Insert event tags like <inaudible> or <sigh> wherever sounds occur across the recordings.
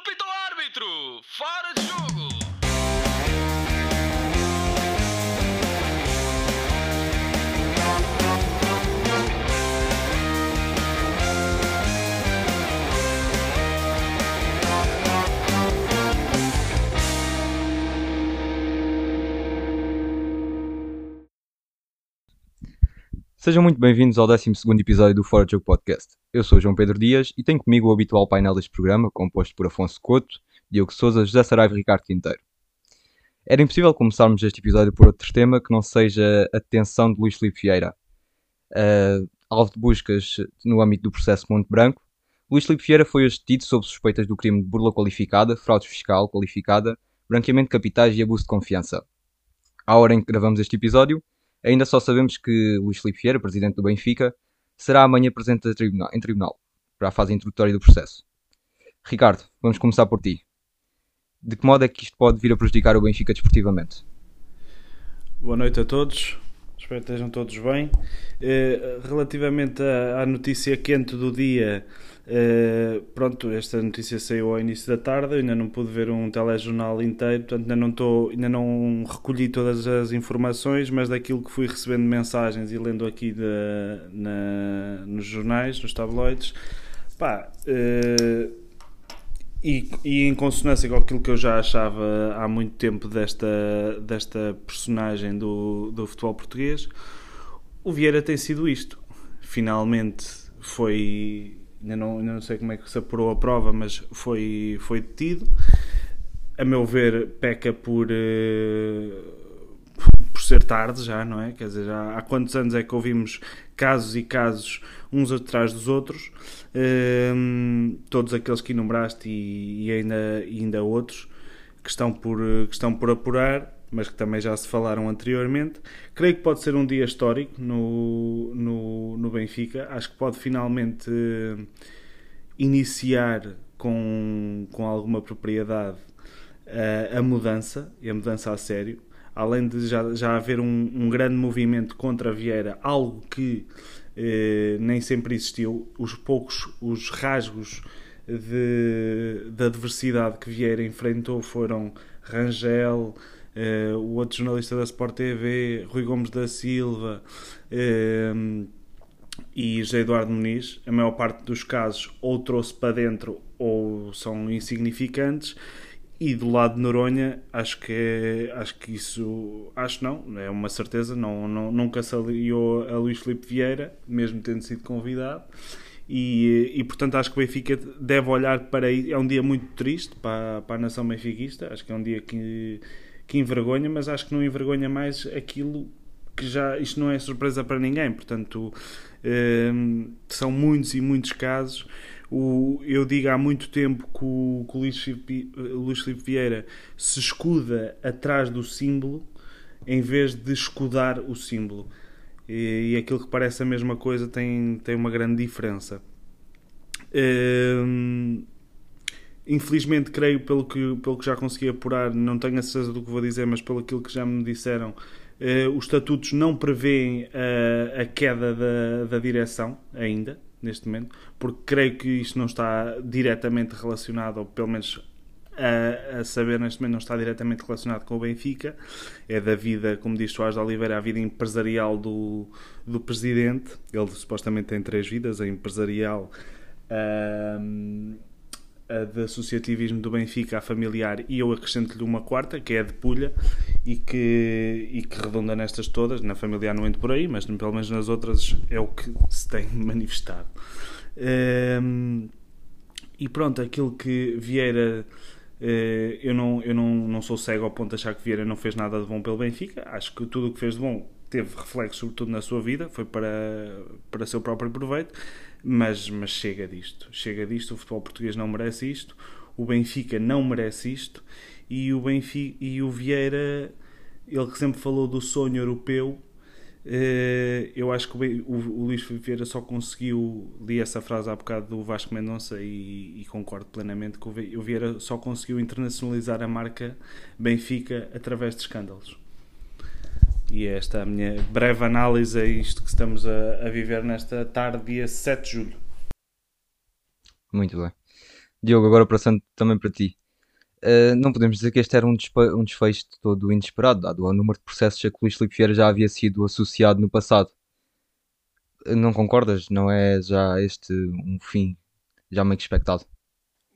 Pita o árbitro! Fora de jogo! Sejam muito bem-vindos ao 12 episódio do Fora de Jogo Podcast. Eu sou João Pedro Dias e tenho comigo o habitual painel deste programa, composto por Afonso Couto, Diogo Souza, José Saraiva e Ricardo Quinteiro. Era impossível começarmos este episódio por outro tema que não seja a detenção de Luís Filipe Vieira. Uh, alvo de buscas no âmbito do processo Monte Branco, Luís Filipe Vieira foi hoje detido sob suspeitas do crime de burla qualificada, fraude fiscal qualificada, branqueamento de capitais e abuso de confiança. À hora em que gravamos este episódio, Ainda só sabemos que Luís Filipe Vieira, presidente do Benfica, será amanhã presente em tribunal para a fase introdutória do processo. Ricardo, vamos começar por ti. De que modo é que isto pode vir a prejudicar o Benfica desportivamente? Boa noite a todos, espero que estejam todos bem. Eh, relativamente à notícia quente do dia, Uh, pronto, esta notícia saiu ao início da tarde, eu ainda não pude ver um telejornal inteiro, portanto ainda não, tô, ainda não recolhi todas as informações, mas daquilo que fui recebendo mensagens e lendo aqui de, na, nos jornais, nos tabloides, pá, uh, e, e, em consonância com aquilo que eu já achava há muito tempo desta, desta personagem do, do futebol português, o Vieira tem sido isto. Finalmente foi ainda não, ainda não sei como é que se apurou a prova, mas foi, foi detido. A meu ver, peca por, uh, por ser tarde já, não é? Quer dizer, há quantos anos é que ouvimos casos e casos uns atrás dos outros, uh, todos aqueles que enumeraste e, e, ainda, e ainda outros que estão por, que estão por apurar mas que também já se falaram anteriormente. Creio que pode ser um dia histórico no, no, no Benfica. Acho que pode finalmente uh, iniciar com, com alguma propriedade uh, a mudança, e a mudança a sério. Além de já, já haver um, um grande movimento contra a Vieira, algo que uh, nem sempre existiu. Os poucos, os rasgos de, de adversidade que Vieira enfrentou foram Rangel, Uh, o outro jornalista da Sport TV, Rui Gomes da Silva uh, e José Eduardo Muniz, a maior parte dos casos ou trouxe para dentro ou são insignificantes. E do lado de Noronha, acho que, é, acho que isso, acho não, é uma certeza, não, não, nunca se aliou a Luís Filipe Vieira, mesmo tendo sido convidado. E, e, portanto acho que o Benfica deve olhar para aí. É um dia muito triste para, para a nação benfiquista. Acho que é um dia que que envergonha, mas acho que não envergonha mais aquilo que já. Isto não é surpresa para ninguém, portanto, hum, são muitos e muitos casos. O, eu digo há muito tempo que o, que o Luís, Filipe, Luís Filipe Vieira se escuda atrás do símbolo em vez de escudar o símbolo. E, e aquilo que parece a mesma coisa tem, tem uma grande diferença. Hum, Infelizmente, creio, pelo que, pelo que já consegui apurar, não tenho a certeza do que vou dizer, mas pelo aquilo que já me disseram, eh, os estatutos não prevêem a, a queda da, da direção ainda, neste momento, porque creio que isto não está diretamente relacionado, ou pelo menos a, a, saber neste momento não está diretamente relacionado com o Benfica, é da vida, como diz Soares de Oliveira, a vida empresarial do, do presidente. Ele supostamente tem três vidas: a empresarial, a de associativismo do Benfica, a familiar, e eu acrescento-lhe uma quarta, que é a de Pulha, e que, e que redonda nestas todas. Na familiar não entro por aí, mas pelo menos nas outras é o que se tem <laughs> manifestado. Um, e pronto, aquilo que Vieira. Uh, eu não, eu não, não sou cego ao ponto de achar que Vieira não fez nada de bom pelo Benfica. Acho que tudo o que fez de bom teve reflexo, sobretudo na sua vida, foi para, para seu próprio proveito. Mas, mas chega disto, chega disto. O futebol português não merece isto, o Benfica não merece isto e o, Benfica, e o Vieira, ele que sempre falou do sonho europeu, eh, eu acho que o, o, Luís Vieira só conseguiu, li essa frase há bocado do Vasco Mendonça e, e, concordo plenamente que o Vieira só conseguiu internacionalizar a marca Benfica através de escândalos. E esta é a minha breve análise a isto que estamos a, a viver nesta tarde, dia 7 de julho. Muito bem. Diogo, agora passando também para ti. Uh, não podemos dizer que este era um, um desfecho de todo inesperado, dado o número de processos a que Luís Filipe Vieira já havia sido associado no passado. Uh, não concordas? Não é já este um fim já meio que expectado?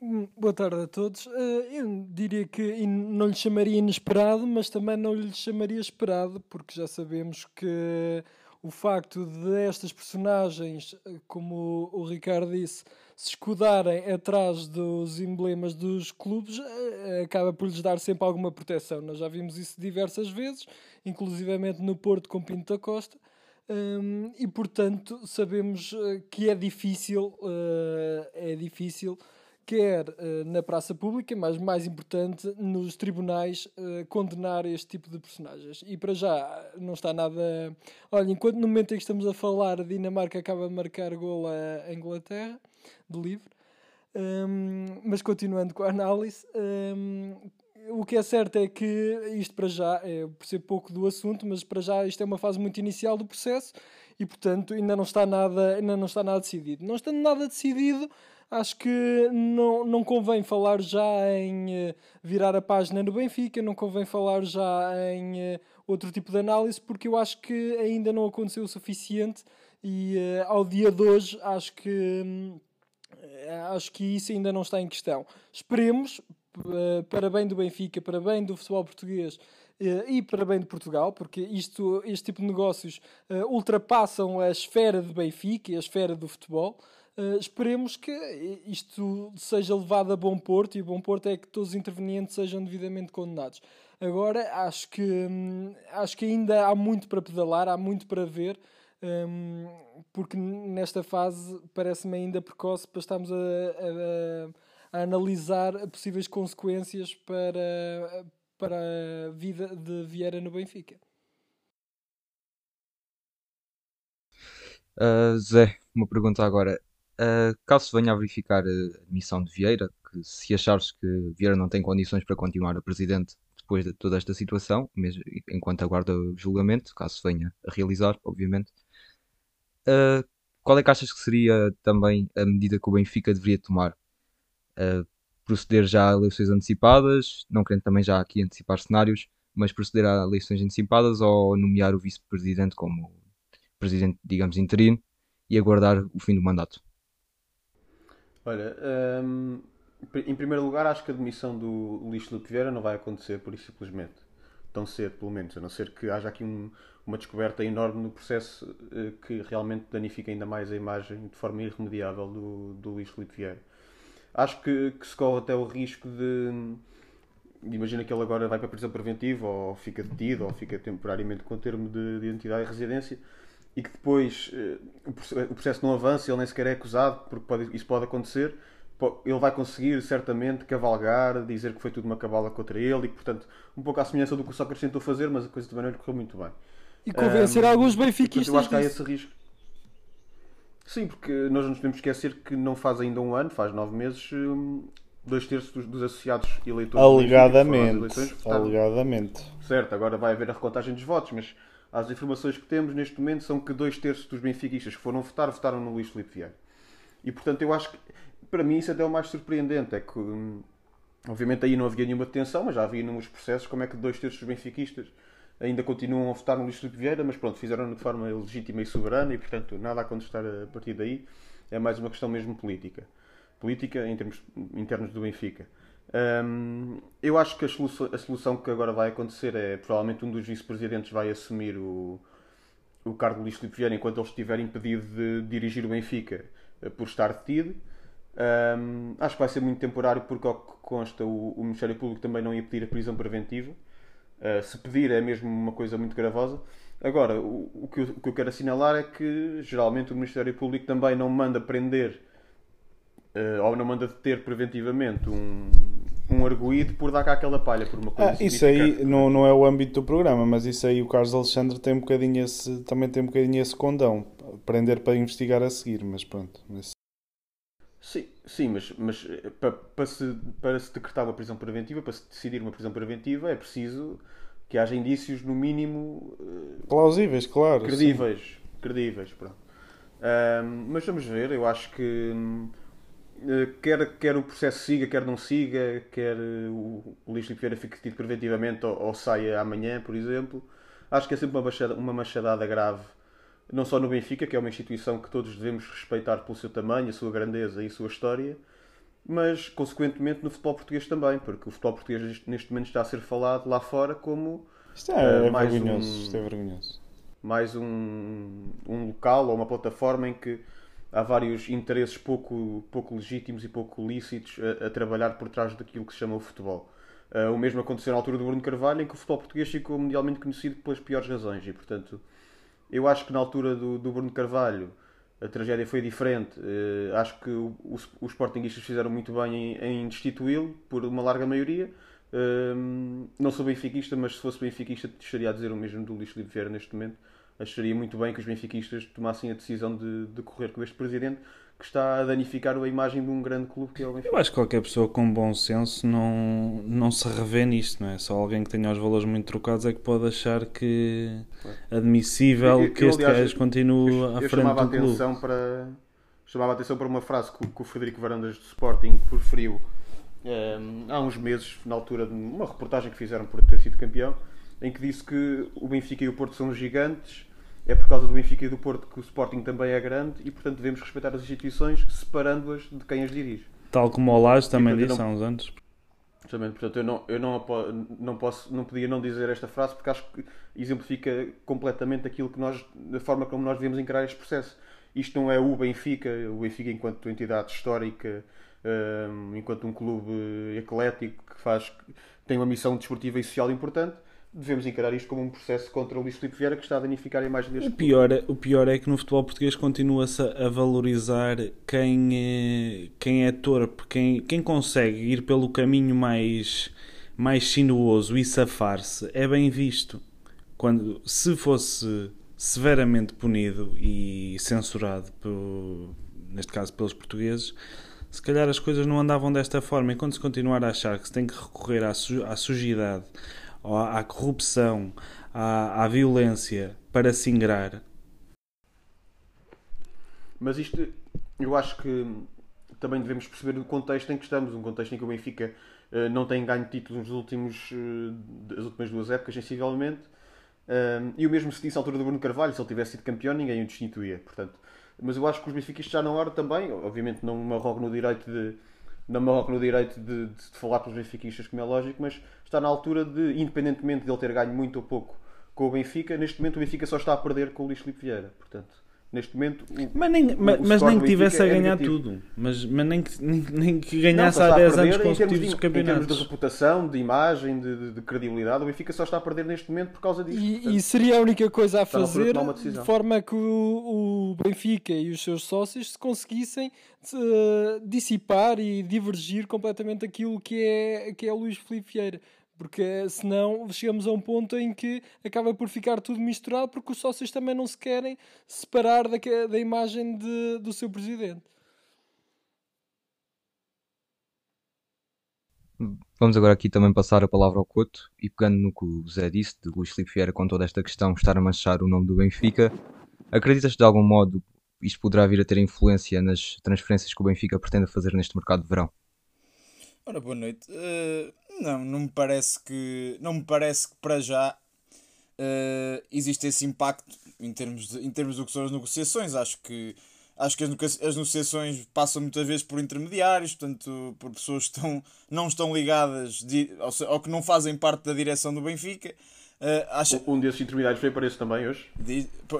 Hum, boa tarde a todos. Uh, eu diria que não lhe chamaria inesperado, mas também não lhe chamaria esperado, porque já sabemos que o facto de estas personagens, como o Ricardo disse, se escudarem atrás dos emblemas dos clubes, eh, acaba por lhes dar sempre alguma proteção. Nós já vimos isso diversas vezes, inclusivamente no Porto com Pinto da Costa. Um, e portanto sabemos eh, que é difícil, é difícil quer uh, na praça pública, mas mais importante, nos tribunais, uh, condenar este tipo de personagens. E para já não está nada. Olha, enquanto no momento em que estamos a falar, a Dinamarca acaba de marcar gol à Inglaterra, de livre. Um, mas continuando com a análise, um, o que é certo é que isto para já, é por ser pouco do assunto, mas para já isto é uma fase muito inicial do processo e portanto ainda não está nada, ainda não está nada decidido. Não estando nada decidido, acho que não, não convém falar já em uh, virar a página no Benfica, não convém falar já em uh, outro tipo de análise, porque eu acho que ainda não aconteceu o suficiente e uh, ao dia de hoje acho que, acho que isso ainda não está em questão. Esperemos, para bem do Benfica, para bem do futebol português, e para bem de Portugal, porque isto, este tipo de negócios ultrapassam a esfera de Benfica e a esfera do futebol. Uh, esperemos que isto seja levado a bom porto e bom porto é que todos os intervenientes sejam devidamente condenados. Agora, acho que, hum, acho que ainda há muito para pedalar, há muito para ver, hum, porque nesta fase parece-me ainda precoce para estarmos a, a, a, analisar possíveis consequências para, para a vida de Vieira no Benfica. Uh, Zé, uma pergunta agora. Uh, caso venha a verificar a admissão de Vieira, que se achares que Vieira não tem condições para continuar a presidente depois de toda esta situação, mesmo enquanto aguarda o julgamento, caso venha a realizar, obviamente, uh, qual é que achas que seria também a medida que o Benfica deveria tomar? Uh, proceder já a eleições antecipadas, não querendo também já aqui antecipar cenários, mas proceder a eleições antecipadas ou nomear o vice-presidente como presidente, digamos, interino e aguardar o fim do mandato? Olha, hum, em primeiro lugar, acho que a demissão do Luís Filipe Vieira não vai acontecer por isso simplesmente. Tão cedo, pelo menos. A não ser que haja aqui um, uma descoberta enorme no processo uh, que realmente danifica ainda mais a imagem de forma irremediável do, do Luís Filipe Vieira. Acho que, que se corre até o risco de. Imagina que ele agora vai para a prisão preventiva, ou fica detido, ou fica temporariamente com termo de, de identidade e residência e que depois uh, o processo não avança, ele nem sequer é acusado, porque pode, isso pode acontecer, ele vai conseguir certamente cavalgar, dizer que foi tudo uma cabala contra ele e que, portanto, um pouco à semelhança do que o Sócrates tentou fazer, mas a coisa também não lhe correu muito bem. E convencer um, alguns benfiquistas. Eu acho que há esse risco. Sim, porque nós não nos podemos esquecer que não faz ainda um ano, faz nove meses, hum, dois terços dos, dos associados eleitores. Alegadamente. Alegadamente. Certo, agora vai haver a recontagem dos votos, mas as informações que temos neste momento são que dois terços dos benfiquistas que foram votar, votaram no Luís Filipe Vieira. E portanto eu acho que, para mim, isso até é o mais surpreendente. É que, hum, obviamente, aí não havia nenhuma detenção, mas já havia nos processos como é que dois terços dos benfiquistas ainda continuam a votar no Luís Filipe Vieira, mas pronto, fizeram de forma legítima e soberana e portanto nada a contestar a partir daí. É mais uma questão mesmo política. Política em termos internos do Benfica. Um, eu acho que a solução, a solução, que agora vai acontecer é provavelmente um dos vice-presidentes vai assumir o, o cargo de Luís Filipe Vieira enquanto ele estiver impedido de dirigir o Benfica eh, por estar detido. Um, acho que vai ser muito temporário porque, ao que consta, o, o Ministério Público também não ia pedir a prisão preventiva. Uh, se pedir é mesmo uma coisa muito gravosa. Agora, o, o, que eu, o, que eu, quero assinalar é que geralmente o Ministério Público também não manda prender uh, ou não manda deter preventivamente um, um arguído por dar cá aquela palha, por uma coisa ah, Isso aí não, não é o âmbito do programa, mas isso aí o Carlos Alexandre tem um bocadinho esse, também tem um bocadinho esse condão. Prender para investigar a seguir, mas pronto. Mas... Sim, sim, mas, mas eh, para, para, se, para se decretar uma prisão preventiva, para se decidir uma prisão preventiva, é preciso que haja indícios, no mínimo... Eh, Plausíveis, claro. Credíveis. Sim. Credíveis, pronto. Um, mas vamos ver, eu acho que hum, quer, quer o processo siga, quer não siga, quer eh, o, o Luís Filipe Vieira fique detido preventivamente ou, ou saia amanhã, por exemplo, acho que é sempre uma machadada, uma machadada grave, não só no Benfica, que é uma instituição que todos devemos respeitar pelo seu tamanho, a sua grandeza e a sua história, mas consequentemente no futebol português também, porque o futebol português neste momento está a ser falado lá fora como Isto é, Eh, mais vergonhoso. um- Isto é vergonhoso. mais um, um local ou uma plataforma em que há vários interesses pouco, pouco legítimos e pouco lícitos a, a trabalhar por trás daquilo que se chama o futebol. Uh, o mesmo aconteceu na altura do Bruno Carvalho, em que o futebol português ficou mundialmente conhecido pelas piores razões. E, portanto, eu acho que na altura do, do Bruno Carvalho a tragédia foi diferente. Uh, acho que o, o, os Sportingistas fizeram muito bem em, em destituí-lo, por uma larga maioria. Um, não sou benfiquista, mas se fosse benfiquista estaria a dizer o mesmo do Luís Filipe neste momento. Acharia muito bem que os benfiquistas tomassem a decisão de, de correr com este presidente que está a danificar a imagem de um grande clube que é o Benfica. Eu acho que qualquer pessoa com bom senso não, não se revê nisto, não é? Só alguém que tenha os valores muito trocados é que pode achar que é admissível Eu- que eu, este gajo continue eu, à eu frente chamava clube. atenção para chamava a atenção para uma frase que, o- que o Frederico Varandas do Sporting proferiu ehm, há uns meses na altura de uma reportagem que fizeram por ter sido campeão em que disse que o Benfica e o Porto são gigantes é por causa do Benfica e do Porto que o Sporting também é grande e portanto devemos respeitar as instituições separando-as de quem as dirige Tal como o Lage também portanto, eu disse não- há uns anos. Justamente, portanto, eu não, eu não, não posso, não podia não dizer esta frase porque acho que exemplifica completamente aquilo que nós, da forma como nós devemos encarar este processo. Isto não é o Benfica, o Benfica enquanto entidade histórica, hum, enquanto um clube eclético que faz, tem uma missão desportiva e social importante. Devemos encarar isto como um processo contra o Luís Filipe Vieira que está a danificar a imagem deste O pior, é- o pior é que no futebol português continua-se a valorizar quem, eh, quem é torpe, quem, quem consegue ir pelo caminho mais, mais sinuoso e safar-se é bem visto. Quando, se fosse severamente punido e censurado, por- neste caso pelos portugueses, se calhar as coisas não andavam desta forma. E quando se continuar a achar que se tem que recorrer à, su à sujidade, à, corrupção, à, à violência para se ingrar, Mas isto, eu acho que também devemos perceber o contexto em que estamos, um contexto em que o Benfica eh, não tem ganho títulos nos últimos, eh, das últimas duas épocas, sensivelmente. Um, e o mesmo se disse à altura do Bruno Carvalho, se ele tivesse sido campeão, ninguém o destituía. Portanto, mas eu acho que os benfiquistas já na hora também, obviamente não me arrogo no direito de não me no direito de, de, de falar pelos benfiquistas, como é lógico, mas está na altura de, independentemente de ele ter ganho muito ou pouco com o Benfica, neste momento o Benfica só está a perder com o Luís Filipe Vieira. Portanto, neste momento o- mas nem, o mas, nem que tivesse a é ganhar negativo. tudo, mas, mas nem, que, nem, nem que Não, ganhasse há está a 10 perder anos consecutivos de- os Em termos de campeonatos. reputação, de imagem, de, de- de credibilidade, o Benfica só está a perder neste momento por causa disto. E, Portanto, e seria a única coisa a de fazer de decisão. forma que o, o Benfica e os seus sócios se conseguissem eh, dissipar e divergir completamente daquilo que é, que é o Luís Filipe Vieira. Porque senão chegamos a um ponto em que acaba por ficar tudo misturado porque os sócios também não se querem separar da, da imagem de- do seu presidente. Vamos agora aqui também passar a palavra ao Couto e pegando no que o Zé disse, de Luís Filipe Vieira com toda esta questão estar a manchar o nome do Benfica, acreditas que de algum modo isto poderá vir a ter influência nas transferências que o Benfica pretende fazer neste mercado de verão? Ora, boa noite. Eh, não, não me parece que. Não me parece que para já eh, existe esse impacto em termos, de, em termos do que são as negociações. Acho que. Acho que as, as negociações passam muitas vezes por intermediários, portanto, por pessoas que estão, não estão ligadas di- ou, ou que não fazem parte da direção do Benfica. Eh, acho, Um desses intermediários foi preso também hoje.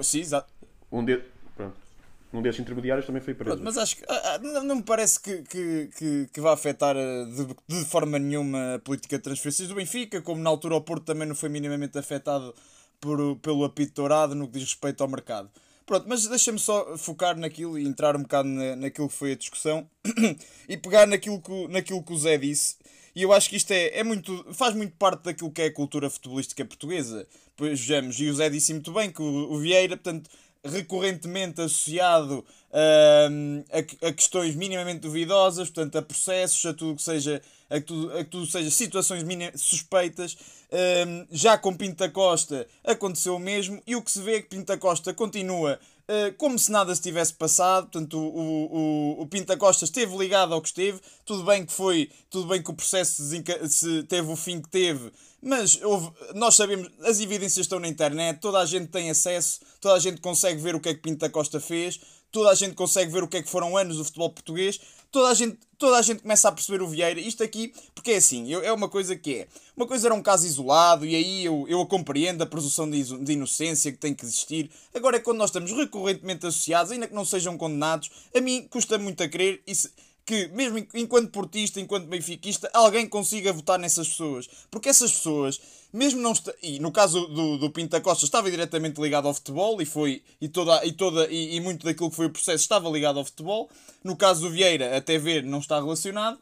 sim, exato. Um, de... Pronto. um desses intermediários também foi preso. Mas acho que ah, ah, não, me parece que, que, que, que vá afetar ah, de, de forma nenhuma a política de transferências do Benfica, como na altura o Porto também não foi minimamente afetado por, pelo apito dourado no que diz respeito ao mercado. Pronto, mas deixa-me só focar naquilo e entrar um bocado na, naquilo que foi a discussão <coughs> e pegar naquilo que, naquilo que o Zé disse. E eu acho que isto é, é muito, faz muito parte daquilo que é a cultura futebolística portuguesa. Pois vejamos, e o Zé disse muito bem que o, o Vieira, portanto, recorrentemente associado a, a questões minimamente duvidosas, portanto, a processos, a tudo que seja, a tudo, a tudo seja situações suspeitas. Já com Pinta Costa aconteceu o mesmo, e o que se vê é que Pinta Costa continua como se nada se tivesse passado. Portanto, o, o, o Pinta Costa esteve ligado ao que esteve. Tudo bem que foi, tudo bem que o processo se teve o fim que teve, mas houve, nós sabemos, as evidências estão na internet, toda a gente tem acesso, toda a gente consegue ver o que é que Pinta Costa fez, toda a gente consegue ver o que é que foram anos do futebol português, toda a gente, toda a gente começa a perceber o Vieira. Isto aqui, porque é assim, eu, é uma coisa que é. Uma coisa era um caso isolado e aí eu, eu a compreendo, a presunção de, de inocência que tem que existir. Agora é quando nós estamos recorrentemente associados, ainda que não sejam condenados, a mim custa muito a crer. E se, que, mesmo enquanto portista, enquanto benfiquista, alguém consiga votar nessas pessoas. Porque essas pessoas, mesmo não está, e no caso do, do Pinta Costa estava diretamente ligado ao futebol e foi e toda e toda e, e muito daquilo que foi o processo estava ligado ao futebol. No caso do Vieira, até ver, não está relacionado.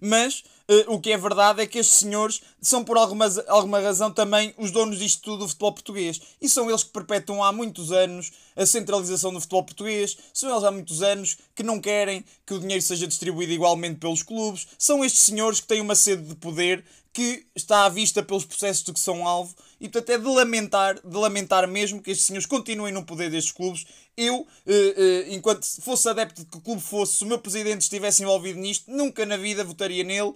Mas uh, o que é verdade é que estes senhores são, por alguma, alguma razão, também os donos disto tudo do futebol português. E são eles que perpetuam há muitos anos a centralização do futebol português. São eles há muitos anos que não querem que o dinheiro seja distribuído igualmente pelos clubes. São estes senhores que têm uma sede de poder que está à vista pelos processos de que são alvo e portanto é de lamentar, de lamentar mesmo que estes senhores continuem no poder destes clubes. Eu, eh, eh, enquanto fosse adepto de que clube fosse, se o meu presidente estivesse envolvido nisto, nunca na vida votaria nele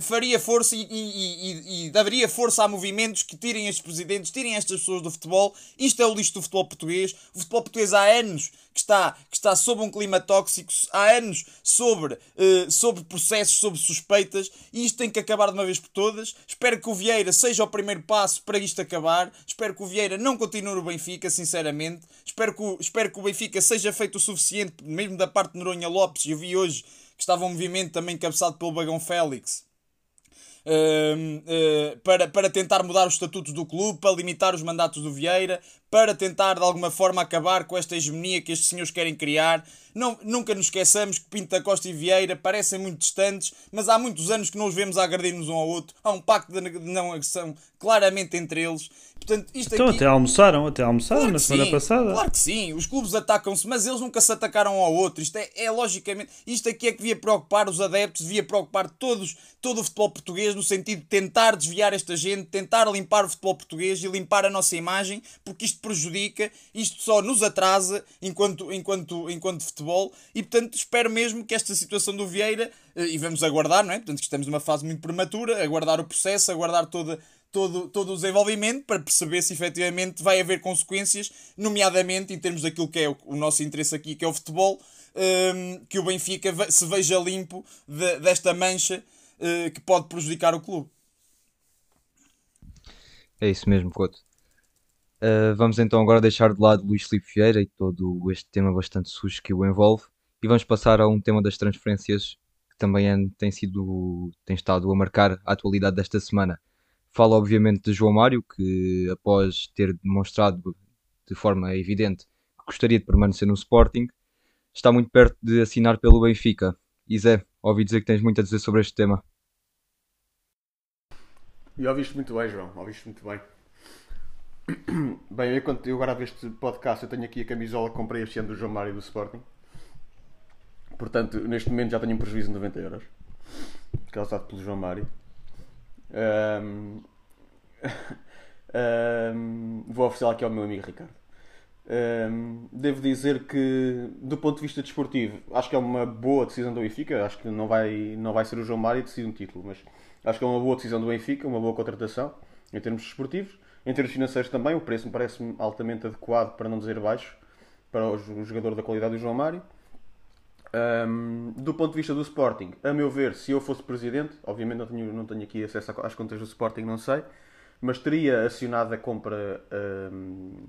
faria força e, e, e, e, daria força a movimentos que tirem estes presidentes, tirem estas pessoas do futebol. Isto é o lixo do futebol português. O futebol português há anos que está, que está sob um clima tóxico, há anos sobre, uh, sobre processos, sobre suspeitas, e isto tem que acabar de uma vez por todas. Espero que o Vieira seja o primeiro passo para isto acabar. Espero que o Vieira não continue no Benfica, sinceramente. Espero que o, espero que o Benfica seja feito o suficiente, mesmo da parte de Noronha Lopes. Eu vi hoje que estava um movimento também cabeçado pelo Bagão Félix uh, para, para tentar mudar os estatutos do clube, para limitar os mandatos do Vieira, para tentar de alguma forma acabar com esta hegemonia que estes senhores querem criar. Não, nunca nos esqueçamos que Pinto da Costa e Vieira parecem muito distantes, mas há muitos anos que não os vemos a agredir-nos um ao outro. Há um pacto de não agressão claramente entre eles. Portanto, isto então aqui... até almoçaram, até almoçaram claro na semana sim, passada. Claro que sim, os clubes atacam-se, mas eles nunca se atacaram ao outro. Isto é, é, logicamente, isto aqui é que devia preocupar os adeptos, devia preocupar todos, todo o futebol português, no sentido de tentar desviar esta gente, tentar limpar o futebol português e limpar a nossa imagem, porque isto prejudica, isto só nos atrasa enquanto, enquanto, enquanto futebol, e portanto espero mesmo que esta situação do Vieira, eh, e vamos aguardar, não é? Portanto, que estamos numa fase muito prematura, aguardar o processo, aguardar toda todo, todo o desenvolvimento para perceber se efetivamente vai haver consequências, nomeadamente em termos daquilo que é o, o nosso interesse aqui, que é o futebol, um, que o Benfica se veja limpo de, desta mancha uh, que pode prejudicar o clube. É isso mesmo, Couto. Uh, vamos então agora deixar de lado Luís Filipe Vieira e todo este tema bastante sujo que o envolve e vamos passar a um tema das transferências que também é, tem sido tem estado a marcar a atualidade desta semana. Falo obviamente de João Mário, que após ter demonstrado de forma evidente que gostaria de permanecer no Sporting, está muito perto de assinar pelo Benfica. E Zé, ouvi dizer que tens muito a dizer sobre este tema. E ouviste muito bem, João, ouviste muito bem. Bem, eu, quando eu agora vejo este podcast, eu tenho aqui a camisola que comprei este ano do João Mário do Sporting. Portanto, neste momento já tenho um prejuízo de 90 euros. Causado pelo João Mário. Um, um, <laughs> vou oferecer aqui ao meu amigo Ricardo. Um, devo dizer que, do ponto de vista desportivo, acho que é uma boa decisão do Benfica. Acho que não vai, não vai ser o João Mário decidir um título, mas acho que é uma boa decisão do Benfica, uma boa contratação em termos desportivos. Em termos financeiros também, o preço me parece altamente adequado, para não dizer baixo, para o jogador da qualidade do João Mário. Um, do ponto de vista do Sporting, a meu ver, se eu fosse presidente, obviamente não tenho, não tenho aqui acesso às contas do Sporting, não sei, mas teria acionado a compra, um,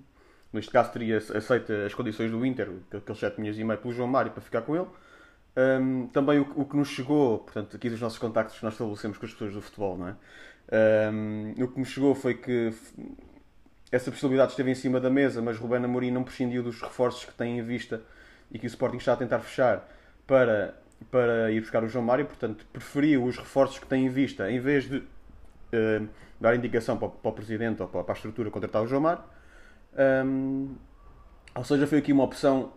neste caso teria aceito as condições do Inter, aqueles 7 milhões e meio pelo João Mário para ficar com ele. Um, também o, o, que nos chegou, portanto, aqui dos nossos contactos que nós estabelecemos com as pessoas do futebol, não é? o que nos chegou foi que essa possibilidade esteve em cima da mesa, mas Rubén Amorim não prescindiu dos reforços que tem em vista e que o Sporting está a tentar fechar para, para ir buscar o João Mário, portanto, preferiu os reforços que tem em vista, em vez de uh, dar indicação para, para, o Presidente ou para, a estrutura contratar o João Mário. Um, ou seja, foi aqui uma opção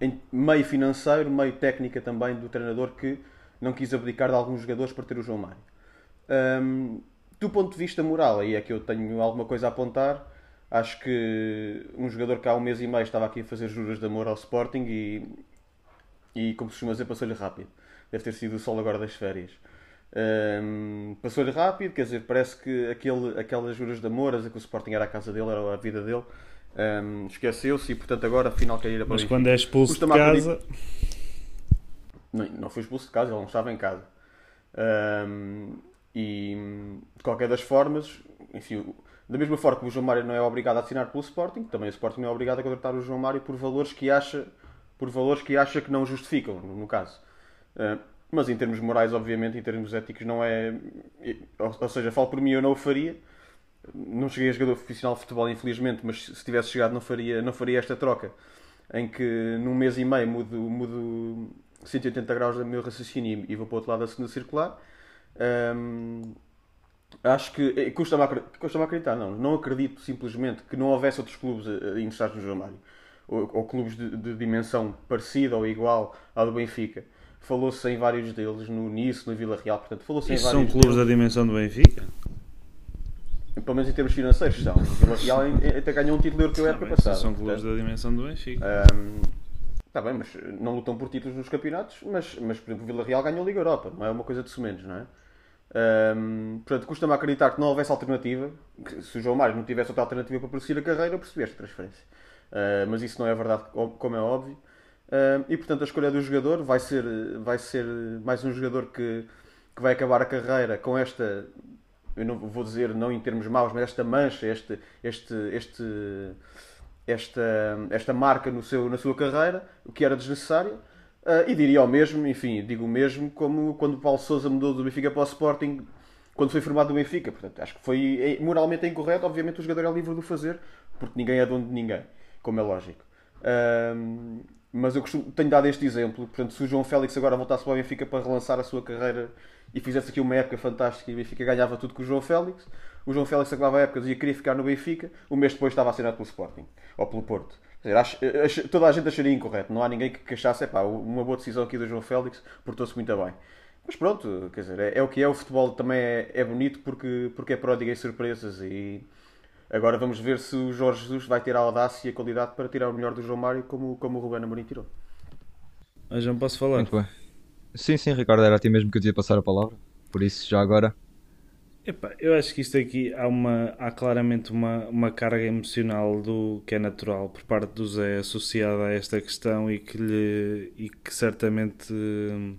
em meio financeiro, meio técnica também do treinador que não quis abdicar de alguns jogadores para ter o João Mário. Um, do ponto de vista moral, aí é que eu tenho alguma coisa a apontar, Acho que um jogador que há um mês e meio estava aqui a fazer juras de amor ao Sporting e, e como se costuma dizer, passou-lhe rápido. Deve ter sido o sol agora das férias. Um, passou-lhe rápido, quer dizer, parece que aquele, aquelas juras de amor, que o Sporting era a casa dele, era a vida dele, um, esqueceu-se e, portanto, agora afinal quer ir a Mas Benfica. quando é expulso de casa, Não, não foi expulso de casa, ele não estava em casa. Um, e de qualquer das formas, enfim, da mesma forma que o João Mário não é obrigado a assinar pelo Sporting, também o Sporting não é obrigado a contratar o João Mário por valores que acha, por valores que, acha que não justificam, no, caso. Uh, mas em termos morais, obviamente, em termos éticos, não é. Ou, ou seja, falo por mim, eu não o faria. Não cheguei a jogador profissional de futebol, infelizmente, mas se tivesse chegado, não faria, não faria esta troca. Em que num mês e meio mudo, mudo 180 graus do meu raciocínio e vou para o outro lado da segunda circular. Um, acho que eh, custa-me a, custa acreditar, não. Não acredito simplesmente que não houvesse outros clubes eh, interessados no João Mário. Ou, ou clubes de, de, dimensão parecida ou igual ao do Benfica. Falou-se em vários deles, no Nice, no Vila Real, portanto, falou-se em vários são clubes deles. da dimensão do Benfica? Pelo menos em termos financeiros são. O Vila Real até ganhou um título europeu a época passada. são clubes portanto, da dimensão do Benfica. Está bem, mas não lutam por títulos nos campeonatos, mas, mas por exemplo, o Vila Real ganhou a Liga Europa, não é uma coisa de sumenos, não é? Um, portanto, custa-me acreditar que não houvesse alternativa. se o João Mário não tivesse outra alternativa para prosseguir a carreira, eu percebi esta transferência. Uh, mas isso não é verdade, como é óbvio. Uh, e portanto, a escolha do jogador vai ser, vai ser mais um jogador que, que vai acabar a carreira com esta, eu não vou dizer não em termos maus, mas esta mancha, este, este, este, esta, esta marca no seu, na sua carreira, o que era desnecessário. Uh, e diria o mesmo, enfim, digo o mesmo, como quando o Paulo Sousa mudou do Benfica para o Sporting, quando foi formado do Benfica. Portanto, acho que foi moralmente incorreto. Obviamente, o jogador é livre de o fazer, porque ninguém é dono de ninguém, como é lógico. Uh, mas eu costumo, tenho dado este exemplo. Portanto, se o João Félix agora voltasse para o Benfica para relançar a sua carreira e fizesse aqui uma época fantástica e o Benfica ganhava tudo com o João Félix, o João Félix acabava a época e queria ficar no Benfica, um mês depois estava assinado pelo Sporting ou pelo Porto. Dizer, acho, acho, toda a gente acharia incorreto. Não há ninguém que, que achasse, pá, uma boa decisão aqui do João Félix, portou-se muito bem. Mas pronto, quer dizer, é, é, o que é. O futebol também é, é bonito porque, porque é pródigo em surpresas. E agora vamos ver se o Jorge Jesus vai ter a audácia e a qualidade para tirar o melhor do João Mário, como, como o Ruben Amorim tirou. Mas não posso falar. Muito bem. Sim, sim, Ricardo, era a ti mesmo que eu te ia passar a palavra. Por isso, já agora. Epá, eu acho que isto aqui há, uma, há claramente uma, uma carga emocional do que é natural por parte do Zé associada a esta questão e que, lhe, e que certamente hum,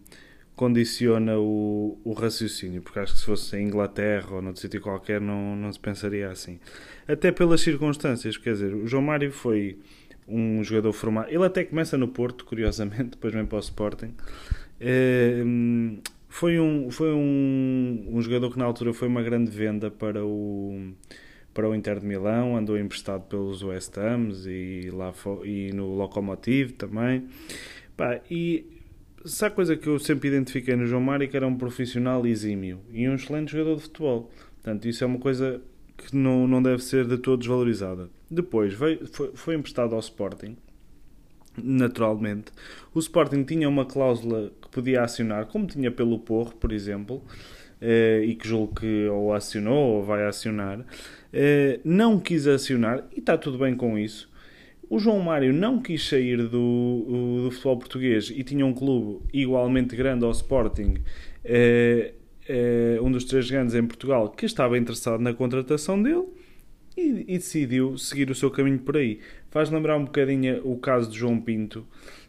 condiciona o, o raciocínio, porque acho que se fosse em Inglaterra ou noutro sítio qualquer não, não se pensaria assim. Até pelas circunstâncias, quer dizer, o João Mário foi um jogador formado, ele até começa no Porto, curiosamente, <laughs> depois vem para o Sporting. É, foi um, foi um, um jogador que na altura foi uma grande venda para o, para o Inter de Milão, andou emprestado pelos West Hams e, lá e no Lokomotiv também. Pá, e se há coisa que eu sempre identifiquei no João Mário que era um profissional exímio e um excelente jogador de futebol. Portanto, isso é uma coisa que não, não deve ser de todo desvalorizada. Depois veio, foi, foi emprestado ao Sporting naturalmente. O Sporting tinha uma cláusula que podia acionar, como tinha pelo Porro, por exemplo, e que julgo que ou acionou ou vai acionar. Não quis acionar e está tudo bem com isso. O João Mário não quis sair do, do futebol português e tinha um clube igualmente grande ao Sporting, um dos três grandes em Portugal, que estava interessado na contratação dele e, e, decidiu seguir o seu caminho por aí. Faz lembrar um bocadinho o caso de João Pinto,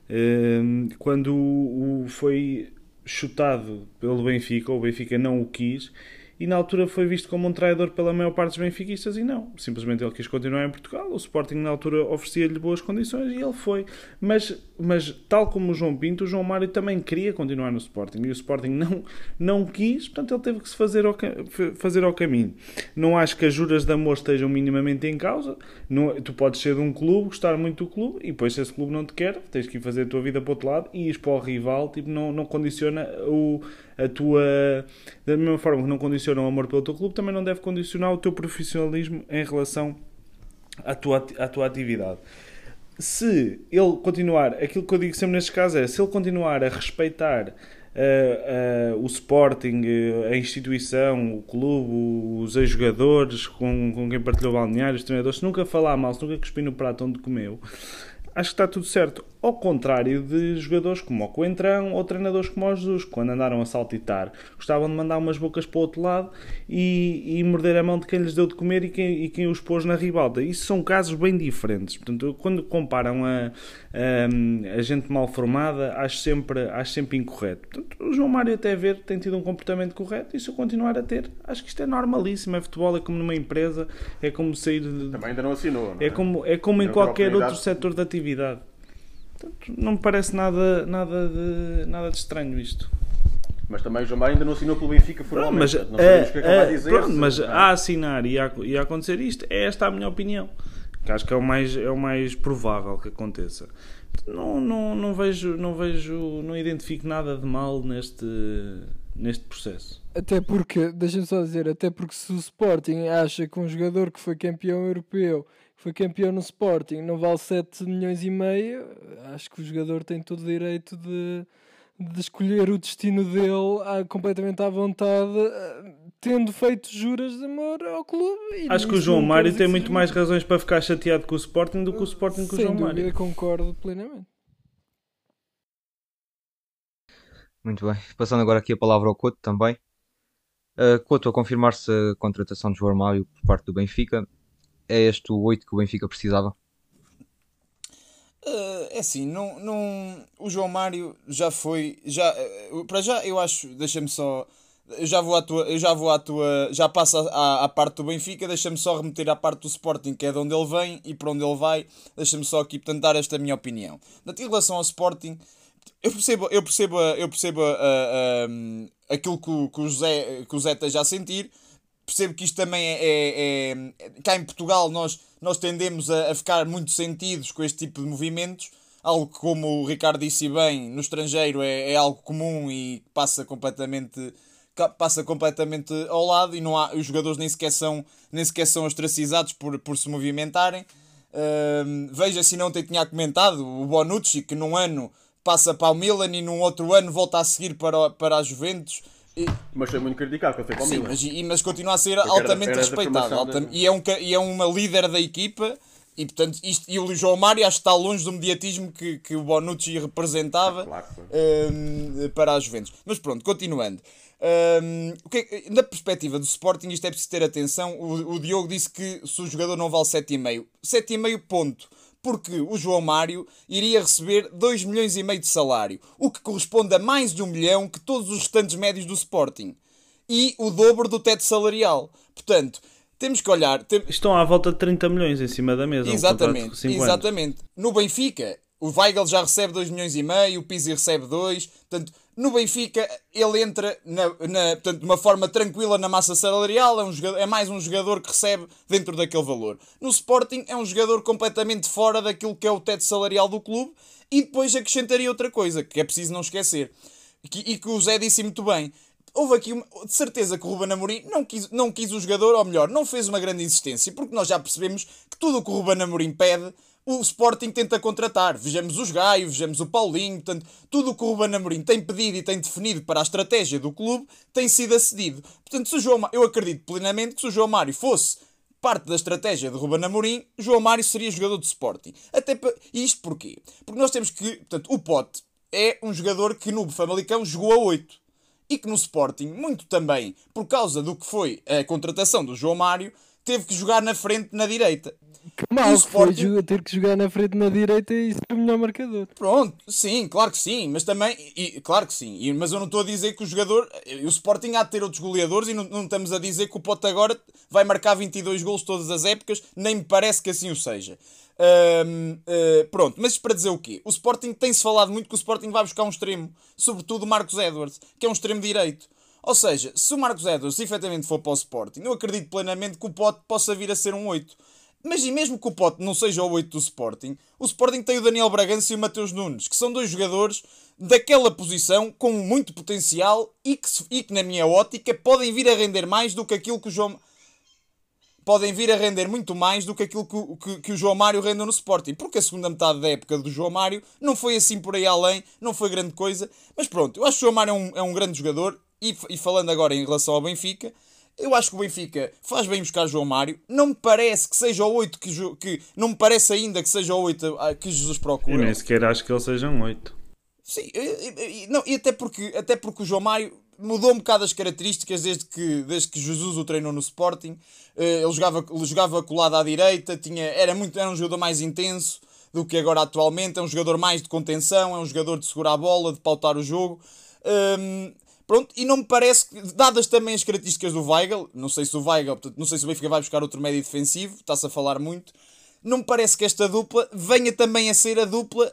um, quando foi chutado pelo Benfica, o Benfica não o quis, e na altura foi visto como um traidor pela maior parte dos benfiquistas e não, simplesmente ele quis continuar em Portugal, o Sporting na altura oferecia-lhe boas condições e ele foi, mas, mas tal como o João Pinto, o João Mário também queria continuar no Sporting. E o Sporting não, não quis, portanto ele teve que se fazer ao, fazer ao caminho. Não acho que as juras de amor estejam minimamente em causa, não, tu podes ser de um clube, gostar muito do clube e depois se esse clube não te quer, tens que ir fazer a tua vida para o outro lado e ir para o rival, tipo, não, não condiciona o, a tua, da mesma forma que não condiciona o amor pelo teu clube, também não deve condicionar o teu profissionalismo em relação à tua, à tua atividade. Se ele continuar, aquilo que eu digo sempre nestes casos é, se ele continuar a respeitar uh, uh, o Sporting, uh, a instituição, o clube, os ex-jogadores com, com quem partilhou balneários, os treinadores, se nunca falar mal, se nunca cuspir no prato onde comeu, acho que está tudo certo. Ao contrário de jogadores como o Coentrão ou treinadores como o Jesus, quando andaram a saltitar, gostavam de mandar umas bocas para o outro lado e, e morder a mão de quem lhes deu de comer e quem, e quem os pôs na ribalta. Isso são casos bem diferentes. Portanto, quando comparam a, a, a gente mal formada, acho sempre, acho sempre incorreto. Portanto, o João Mário, até ver, tem tido um comportamento correto e se eu continuar a ter, acho que isto é normalíssimo. É futebol, é como numa empresa, é como sair de. Também ainda não assinou, não é? É como, é como em qualquer outro setor de atividade. Portanto, não me parece nada, nada, de, nada de estranho isto. Mas também o João Mário ainda não assinou pelo Benfica Pronto, formalmente. mas, não sabemos o que é que ele vai é, dizer. pronto, mas não é? a assinar e a, e a acontecer isto, é esta a minha opinião. Que acho que é o mais, é o mais provável que aconteça. Não, não, não vejo, não vejo, não identifico nada de mal neste, neste processo. Até porque, deixa-me só dizer, até porque se o Sporting acha que um jogador que foi campeão europeu, foi campeão no Sporting, não vale 7 milhões e meio, acho que o jogador tem todo o direito de, de escolher o destino dele ah, completamente à vontade, tendo feito juras de amor ao clube. e Acho que o João Mário tem muito seja mais razões para ficar chateado com o Sporting do que o Sporting com o Sem João dúvida, Mário. concordo plenamente. Muito bem. Passando agora aqui a palavra ao Couto também. Uh, Couto, a confirmar-se a contratação de João Mário por parte do Benfica, é este o 8 que o Benfica precisava? Uh, é assim, não, não, o João Mário já foi, já, uh, para já eu acho, deixa-me só, eu já vou à tua, eu já vou à tua, já passo à, à parte do Benfica, deixa-me só remeter à parte do Sporting, que é de onde ele vem e para onde ele vai, deixa-me só aqui portanto, dar esta minha opinião. Em relação ao Sporting, eu percebo, eu percebo, eu percebo uh, aquilo que o, que, o José, que o Zé esteja a sentir, percebo que isto também é, é, é- cá em Portugal nós, nós tendemos a, a ficar muito sentidos com este tipo de movimentos. Algo que como o Ricardo disse bem no estrangeiro é, é algo comum e passa completamente passa completamente ao lado e não há os jogadores nem sequer são nem sequer são ostracizados por, por se movimentarem. Veja se não tinha comentado o Bonucci que num ano passa para o Milan e num outro ano volta a seguir para, para a Juventus E- Mas foi muito criticado o Sim, mas, e- mas continua a ser era da- altamente era da respeitado. formação alta- da- e, é um, e é uma líder da equipa. E, portanto, isto, e o João Mário acho que está longe do mediatismo que, que o Bonucci representava claro. hum, para as Juventus. Mas pronto, continuando. O que é que- na perspectiva do Sporting, isto é preciso ter atenção. O, o Diogo disse que se o jogador não vale 7,5. 7,5 ponto. Porque o João Mário iria receber 2 milhões e meio de salário, o que corresponde a mais de um milhão que todos os restantes médios do Sporting. E o dobro do teto salarial. Portanto, temos que olhar. tem- Estão à volta de 30 milhões em cima da mesa. um Exatamente, anos. exatamente. No Benfica, o Weigl já recebe 2 milhões e meio, o Pizzi recebe 2. Portanto, no Benfica, ele entra na, na, portanto, de uma forma tranquila na massa salarial, é, um jogador, é mais um jogador que recebe dentro daquele valor. No Sporting, é um jogador completamente fora daquilo que é o teto salarial do clube. E depois acrescentaria outra coisa, que é preciso não esquecer, que- e que o Zé disse muito bem. Houve aqui uma, de certeza que o Ruben Amorim não quis, não quis o jogador, ou melhor, não fez uma grande insistência, porque nós já percebemos que tudo o que o Ruben Amorim pede, o Sporting tenta contratar. Vejamos os Gaio, vejamos o Paulinho, portanto, tudo o que o Ruben Amorim tem pedido e tem definido para a estratégia do clube tem sido acedido. Portanto, se o João, eu acredito plenamente que se o João Mário fosse parte da estratégia de Ruben Amorim, João Mário seria jogador de Sporting. Até isto porquê? Porque nós temos que... Portanto, o Pote é um jogador que no Famalicão jogou a 8 e que no Sporting, muito também por causa do que foi a contratação do João Mário, teve que jogar na frente na direita. Que mal o foi Sporting- jo- ter que jogar na frente na direita e ser o melhor marcador. Pronto, sim, claro que sim, mas também, e, claro que sim, e- mas eu não estou a dizer que o jogador, o Sporting há de ter outros goleadores e não, não estamos a dizer que o Pote agora vai marcar 22 gols todas as épocas, nem me parece que assim o seja. Ah, pronto, mas para dizer o quê? O Sporting tem-se falado muito que o Sporting vai buscar um extremo, sobretudo o Marcos Edwards, que é um extremo direito. Ou seja, se o Marcos Edwards efetivamente for para o Sporting, eu acredito plenamente que o Pote possa vir a ser um 8. Mas e mesmo que o Pote não seja o 8 do Sporting, o Sporting tem o Daniel Bragança e o Mateus Nunes, que são dois jogadores daquela posição com muito potencial e que, e que, na minha ótica, podem vir a render mais do que aquilo que o João. podem vir a render muito mais do que aquilo que, o- que, que o João Mário rendeu no Sporting. Porque a segunda metade da época do João Mário não foi assim por aí além, não foi grande coisa. Mas pronto, eu acho que o João Mário é um, é um grande jogador. E, e falando agora em relação ao Benfica, eu acho que o Benfica faz bem buscar João Mário. Não me parece que seja o 8 que, que não me parece ainda que seja o 8 a- que Jesus Eu procura. nem sequer acho que eles sejam oito. Sim, e, e- e- não, e até porque, até porque o João Mário mudou um bocado as características desde que, desde que Jesus o treinou no Sporting. Eh, Ele jogava, ele jogava colado à direita, tinha, era, muito, era um jogador mais intenso do que agora atualmente. É um jogador mais de contenção, é um jogador de segurar a bola, de pautar o jogo. Hum, pronto, e não me parece, que, dadas também as características do Weigl, não sei se o Weigl, portanto, não sei se o Benfica vai buscar outro médio defensivo, está-se a falar muito. Não me parece que esta dupla venha também a ser a dupla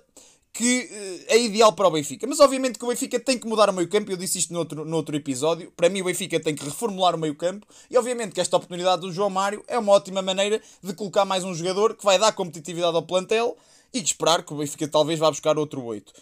que eh, é ideal para o Benfica. Mas obviamente que o Benfica tem que mudar o meio campo, eu disse isto no outro, no outro episódio. Para mim, o Benfica tem que reformular o meio campo e obviamente que esta oportunidade do João Mário é uma ótima maneira de colocar mais um jogador que vai dar competitividade ao plantel e de esperar que o Benfica talvez vá buscar outro 8.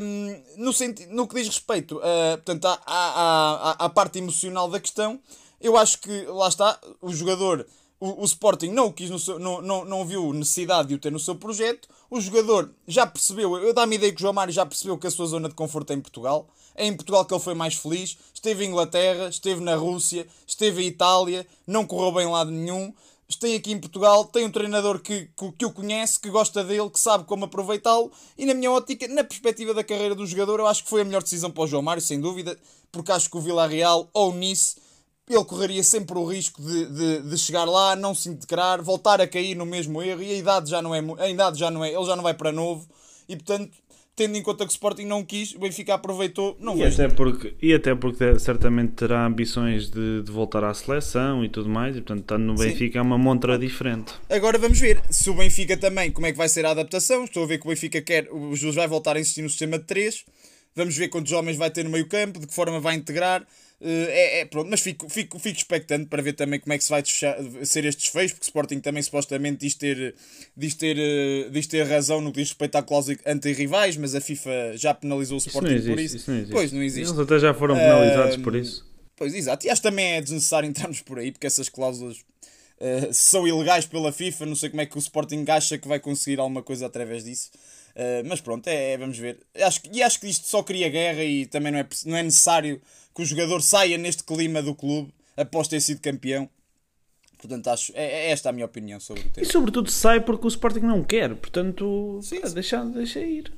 Hum, no, no que diz respeito a, portanto, à, à, à, à parte emocional da questão, eu acho que lá está, o jogador, o, o Sporting não, quis no seu, não, não, não viu necessidade de o ter no seu projeto. O jogador já percebeu, eu dá-me ideia que o João Mário já percebeu que a sua zona de conforto é em Portugal. É em Portugal que ele foi mais feliz. Esteve em Inglaterra, esteve na Rússia, esteve em Itália, não correu bem em lado nenhum. Tem aqui em Portugal, tem um treinador que, que, que o conhece, que gosta dele, que sabe como aproveitá-lo. E na minha ótica, na perspectiva da carreira do jogador, eu acho que foi a melhor decisão para o João Mário, sem dúvida, porque acho que o Villarreal ou o Nice ele correria sempre o risco de, de, de chegar lá, não se integrar, voltar a cair no mesmo erro e a idade já não é, a idade já não é, ele já não vai para novo e portanto, tendo em conta que o Sporting não quis, o Benfica aproveitou, não E vejo. até, porque, e até porque certamente terá ambições de, de voltar à seleção e tudo mais, e portanto, estando no Sim. Benfica é uma montra diferente. Agora vamos ver se o Benfica também, como é que vai ser a adaptação. Estou a ver que o Benfica quer, o Jesus vai voltar a insistir no sistema de 3. Vamos ver quantos homens vai ter no meio campo, de que forma vai integrar. Eh, É, é, pronto, mas fico, fico, fico expectante para ver também como é que se vai desfechar- ser estes feios, porque o Sporting também supostamente diz ter, diz ter, eh, diz ter razão no que diz respeito à cláusula anti-rivais, mas a FIFA já penalizou o Isso Sporting existe, por isso. isso não existe. Pois, não existe. Eles até já foram penalizados Ahm, por isso. Pois, exato. E acho que também é desnecessário entrarmos por aí, porque essas cláusulas eh, são ilegais pela FIFA. Não sei como é que o Sporting acha que vai conseguir alguma coisa através disso. Eh, mas pronto, é, é- vamos ver. Acho, que- e acho que isto só cria guerra e também não é, não é necessário que o jogador saia neste clima do clube após ter sido campeão. Portanto, acho, é, é esta a minha opinião sobre o E tema. sobretudo sai porque o Sporting não quer, portanto, Sim, pá, sim. deixa, deixa ir.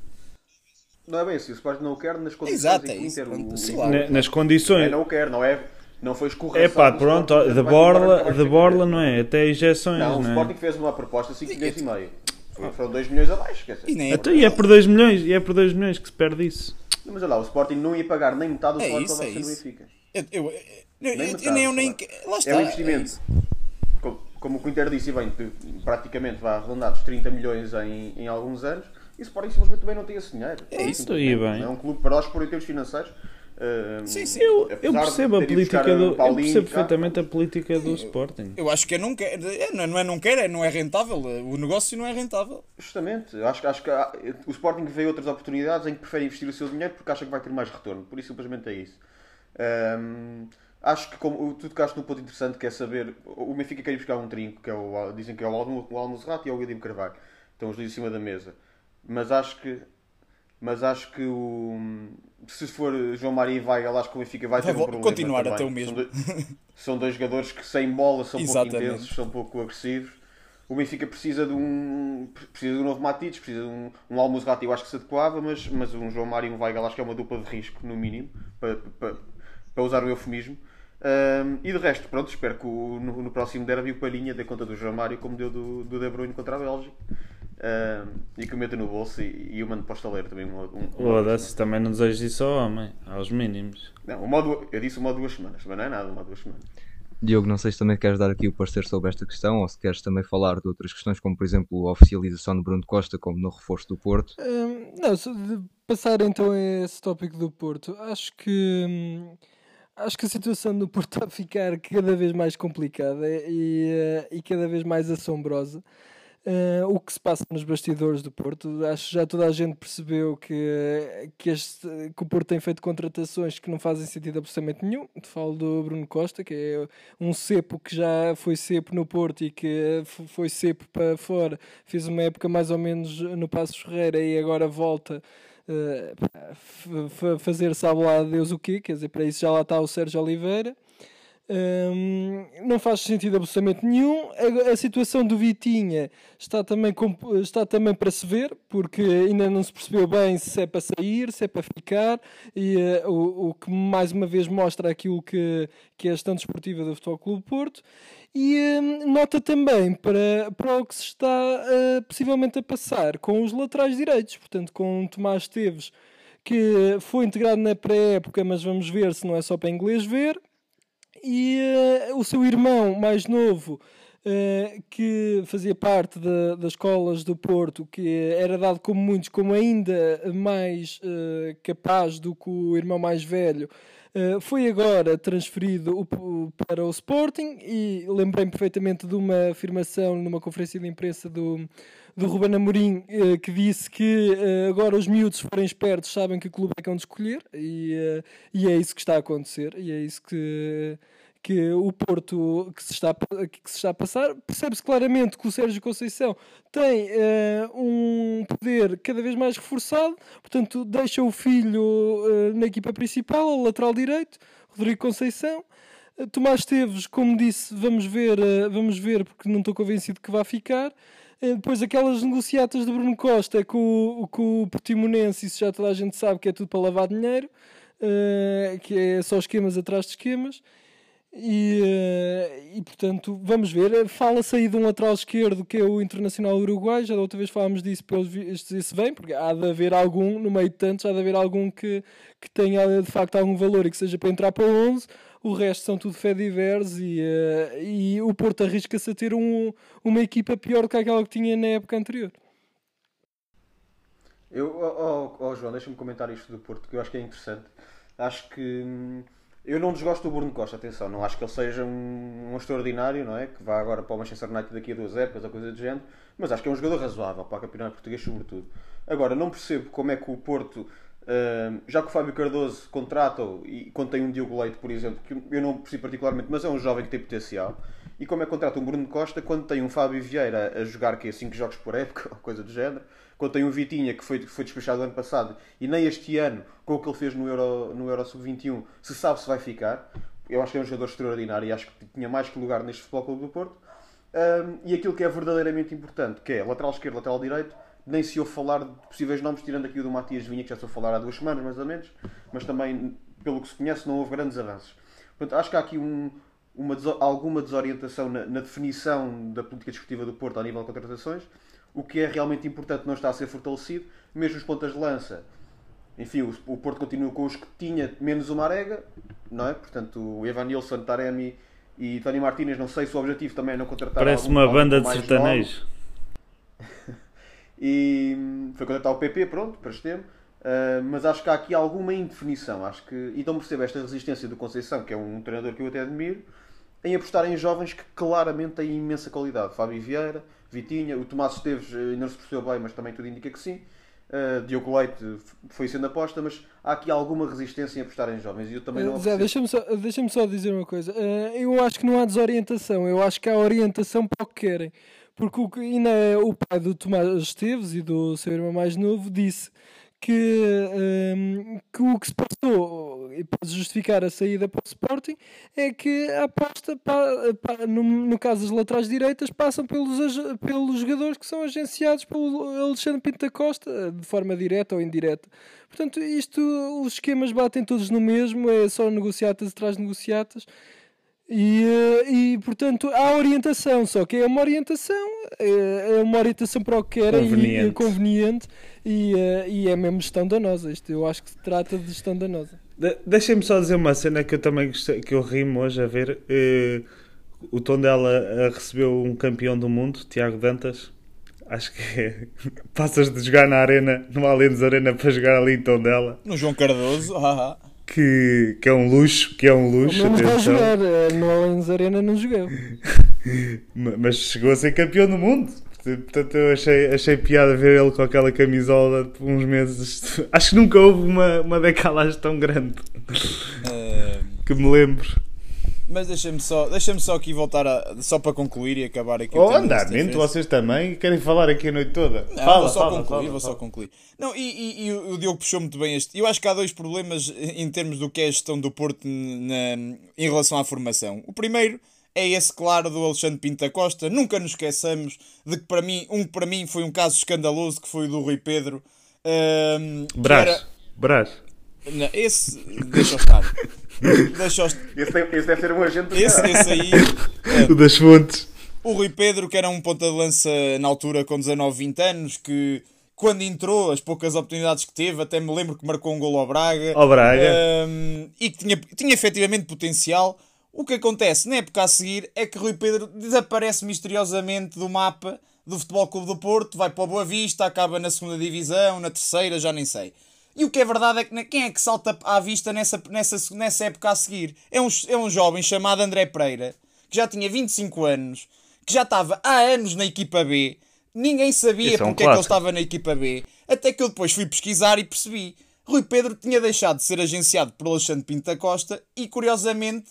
Não é bem assim, o Sporting não o quer nas condições Exato, é isso, pronto, o- sei o- lá. Na- nas É, condições. não o quer, não é? Não foi É escorreção. pá, pronto, de borla, de borla não é, até injeções, Não, o não, Sporting é? fez uma proposta de 5 milhões e meio. Foi- Foram 2 milhões abaixo, quer dizer. E nem é Então, e é por 2 milhões, e é por 2 milhões que se perde isso. Mas olha lá, o Sporting não ia pagar nem metade do É salário isso, para é o isso. Benfica. Eu, eu, eu, eu, Nem eu, metade, nem, eu nem, lá está, É um é investimento. isso. como, como o Inter disse, bem, praticamente vai arredondar dos 30 milhões em, em alguns anos, e o Sporting simplesmente também não tem esse dinheiro. É isso. E bem. É um clube para nós por em termos financeiros. Uh, Sim, sim. Eu, eu percebo a política do. o Eu Paulinho percebo cá, perfeitamente a política do Sporting. Eu acho que é não quer, é, não é- não é quer, é não é rentável. O negócio não é rentável. Justamente, eu acho, que- acho que há- o Sporting vê outras oportunidades em que prefere investir o seu dinheiro porque acha que vai ter mais retorno. Por isso, simplesmente é isso. Ahm, acho que como, tu tocaste num ponto interessante que é saber. O Benfica quer ir buscar um trinco, que é o, dizem que é o Almo- o Almozrato e é o William Carvalho. Estão os dois em cima da mesa. Mas acho que. Mas acho que o. Se for João Mário e Weigl, acho que o Benfica vai ter um problema. continuar também. ter o mesmo. São dois, são dois jogadores que sem bola são pouco Exatamente. intensos, são pouco agressivos. O Benfica precisa de um precisa de um novo Matites, precisa de um, um Almozrati, eu acho que se adequava, mas, mas um João Mário e um Weigl acho que é uma dupla de risco, no mínimo, para, para, para usar o eufemismo. Ahm, e de resto, pronto, espero que o- no, no próximo derby o Palhinha dê conta do João Mário como deu do, do De Bruyne contra a Bélgica. Ahm, e que o meta no bolso e, e o mando para o estaleiro também. Um, um, um- Foda-se, também não desejo isso ao homem, aos mínimos. não, uma ou duas- eu disse uma ou duas semanas, mas não é nada, uma ou duas semanas. Diogo, não sei se também queres dar aqui o parecer sobre esta questão ou se queres também falar de outras questões, como por exemplo a oficialização de Bruno Costa como no reforço do Porto. Hum, não, só de passar então a esse tópico do Porto, acho que hum, acho que a situação do Porto <laughs> está a ficar cada vez mais complicada e, eh, e cada vez mais assombrosa. Uh, o que se passa nos bastidores do Porto. Acho que já toda a gente percebeu que, que, este, que o Porto tem feito contratações que não fazem sentido absolutamente nenhum. Falo do Bruno Costa, que é um cepo que já foi cepo no Porto e que foi cepo para fora. Fez uma época mais ou menos no Passos Ferreira e agora volta. Uh, fazer sabe lá Deus o quê, quer dizer, para isso já lá está o Sérgio Oliveira. Não faz sentido absolutamente nenhum. A, a, situação do Vitinha está também, está também para se ver, porque ainda não se percebeu bem se é para sair, se é para ficar, e uh, o, o, que mais uma vez mostra aquilo que, que é a gestão desportiva do Futebol Clube Porto. E nota também para, para o que se está uh, possivelmente a passar com os laterais direitos, portanto, com o Tomás Teves, que foi integrado na pré-época, mas vamos ver se não é só para inglês ver e uh, o seu irmão mais novo, uh, que fazia parte das escolas do Porto, que era dado como muitos como ainda mais uh, capaz do que o irmão mais velho, foi agora transferido para o Sporting e lembrei-me perfeitamente de uma afirmação numa conferência de imprensa do, do Ruben Amorim que disse que agora os miúdos, forem espertos, sabem que clube é que vão escolher e, e é isso que está a acontecer e é isso que que o Porto que se está, que se está a passar, percebe-se claramente que o Sérgio Conceição tem uh, um poder cada vez mais reforçado, portanto deixa o filho uh, na equipa principal, ao lateral direito, Rodrigo Conceição. Uh, Tomás Teves, como disse, vamos ver, vamos ver, porque não estou convencido que vá ficar. Depois aquelas negociatas de Bruno Costa com, com o Portimonense, isso já toda a gente sabe que é tudo para lavar dinheiro, que é só esquemas atrás de esquemas. E, eh, e portanto, vamos ver. Fala-se aí de um lateral esquerdo que é o Internacional Uruguai. Já da outra vez falámos disso, pelos vistos, vem, porque há de haver algum, no meio de tantos, há de haver algum que, que tenha de facto algum valor e que seja para entrar para o 11. O resto são tudo fé divers e, uh, e o Porto arrisca-se a ter um, uma equipa pior do que aquela que tinha na época anterior. Eu, oh, oh João, deixa-me comentar isto do Porto, que eu acho que é interessante. Acho que. Hum eu não desgosto do Bruno Costa, atenção, não acho que ele seja um, um extraordinário, não é? Que vá agora para o Manchester United daqui a duas épocas ou coisa do género, mas acho que é um jogador razoável para o campeonato português, sobretudo. Agora, não percebo como é que o Porto, já que o Fábio Cardoso contrata e tem um Diogo Leite, por exemplo, que eu não percebo particularmente, mas é um jovem que tem potencial, e como é que contrata um Bruno Costa quando tem um Fábio Vieira a jogar que 5 jogos por época, <laughs> ou coisa do género, quando tem um Vitinha que foi, foi despechado ano passado e nem este ano, com o que ele fez no Euro, no Euro Sub-21, se sabe se vai ficar. Eu acho que é um jogador extraordinário e acho que tinha mais que lugar neste Futebol Clube do Porto. Um, e aquilo que é verdadeiramente importante, que é lateral esquerdo, lateral direito, nem se ouve falar de possíveis nomes, tirando aqui o do Matias Vinha, que já estou a falar há duas semanas, mais ou menos, mas também, pelo que se conhece, não houve grandes avanços. Portanto, acho que há aqui um, uma, alguma desorientação na, na, definição da política desportiva do Porto ao nível de contratações o que é realmente importante não está a ser fortalecido, mesmo os pontas de lança. Enfim, o, o Porto continua com os que tinha, menos o Marega, não é? Portanto, o Evan Nilsson, Taremi e Tony Martínez, não sei se o objetivo também é não contratar Parece algum, uma banda de sertanejos. E foi contratar o PP, pronto, para este tempo. Uh, mas acho que há aqui alguma indefinição. Acho que, e não percebo esta resistência do Conceição, que é um treinador que eu até admiro, em apostar em jovens que claramente têm imensa qualidade. Fábio Vieira, Vitinha, o Tomás Esteves eh, ainda não se percebeu bem, mas também tudo indica que sim. Uh, Diogo Leite foi sendo aposta, mas há aqui alguma resistência em apostar em jovens e eu também não Zé, deixa-me só, deixa só dizer uma coisa. Uh, eu acho que não há desorientação, eu acho que há orientação para o que querem. Porque o, ainda o pai do Tomás Esteves e do seu irmão mais novo disse que, um, que o que se passou e pode justificar a saída para o Sporting é que a aposta, para, para, no, no caso das laterais direitas, passam pelos, pelos jogadores que são agenciados pelo Alexandre Pinto da Costa, de forma direta ou indireta. Portanto, isto, os esquemas batem todos no mesmo, é só negociatas atrás de negociatas. E, eh, e portanto há orientação, só que é uma orientação, é, é uma orientação para o que era conveniente. e conveniente e, e é mesmo gestão danosa. Isto eu acho que se trata de gestão danosa. De Deixem-me só dizer uma cena que eu também gostei, que eu rimo hoje a ver. Uh, o Tondela recebeu um campeão do mundo, Tiago Dantas. Acho que é. <laughs> Passas de jogar na arena, no Allianz Arena, para jogar ali em Tondela. No João Cardoso, <laughs> haha que, que é um luxo, que é um luxo. Não vai jogar, eh, no Allianz Arena não jogou. <laughs> Mas chegou a ser campeão do mundo. Portanto, eu achei, achei piada ver ele com aquela camisola por uns meses. <laughs> Acho que nunca houve uma, uma decalagem tão grande Eh, que me lembro. Mas deixa-me só, deixa só aqui voltar a, só para concluir e acabar aqui. o Ou do andamento, vocês também querem falar aqui a noite toda. Não, fala, vou só fala, concluir, fala, vou só concluir. Não, e, e- e o Diogo puxou muito bem este. Eu acho que há dois problemas em termos do que é a gestão do Porto na- em relação à formação. O primeiro é esse, claro, do Alexandre Pinta Costa. Nunca nos esqueçamos de que para mim, um que para mim foi um caso escandaloso, que foi o do Rui Pedro. que Brás. era- Brás. Não, esse, deixa-o estar. <laughs> <laughs> Deixa-o estar. Esse, deve- esse deve ser um agente do Esse, esse aí <laughs> O das fontes. o Rui Pedro, que era um ponta de lança na altura com 19, 20 anos, que quando entrou, as poucas oportunidades que teve, até me lembro que marcou um gol ao Braga. Ao Braga. Hum, e que tinha, tinha efetivamente potencial. O que acontece na época a seguir é que Rui Pedro desaparece misteriosamente do mapa do Futebol Clube do Porto, vai para o Boa Vista, acaba na segunda divisão, na terceira, já nem sei. E o que é verdade é que quem é que salta à vista nessa, nessa, nessa época a seguir? É um, é um jovem chamado André Pereira, que já tinha 25 anos, que já estava há anos na equipa B, ninguém sabia Isso é um porque é que ele estava na equipa B, até que eu depois fui pesquisar e percebi. Rui Pedro tinha deixado de ser agenciado por Alexandre Pinto da Costa e, curiosamente,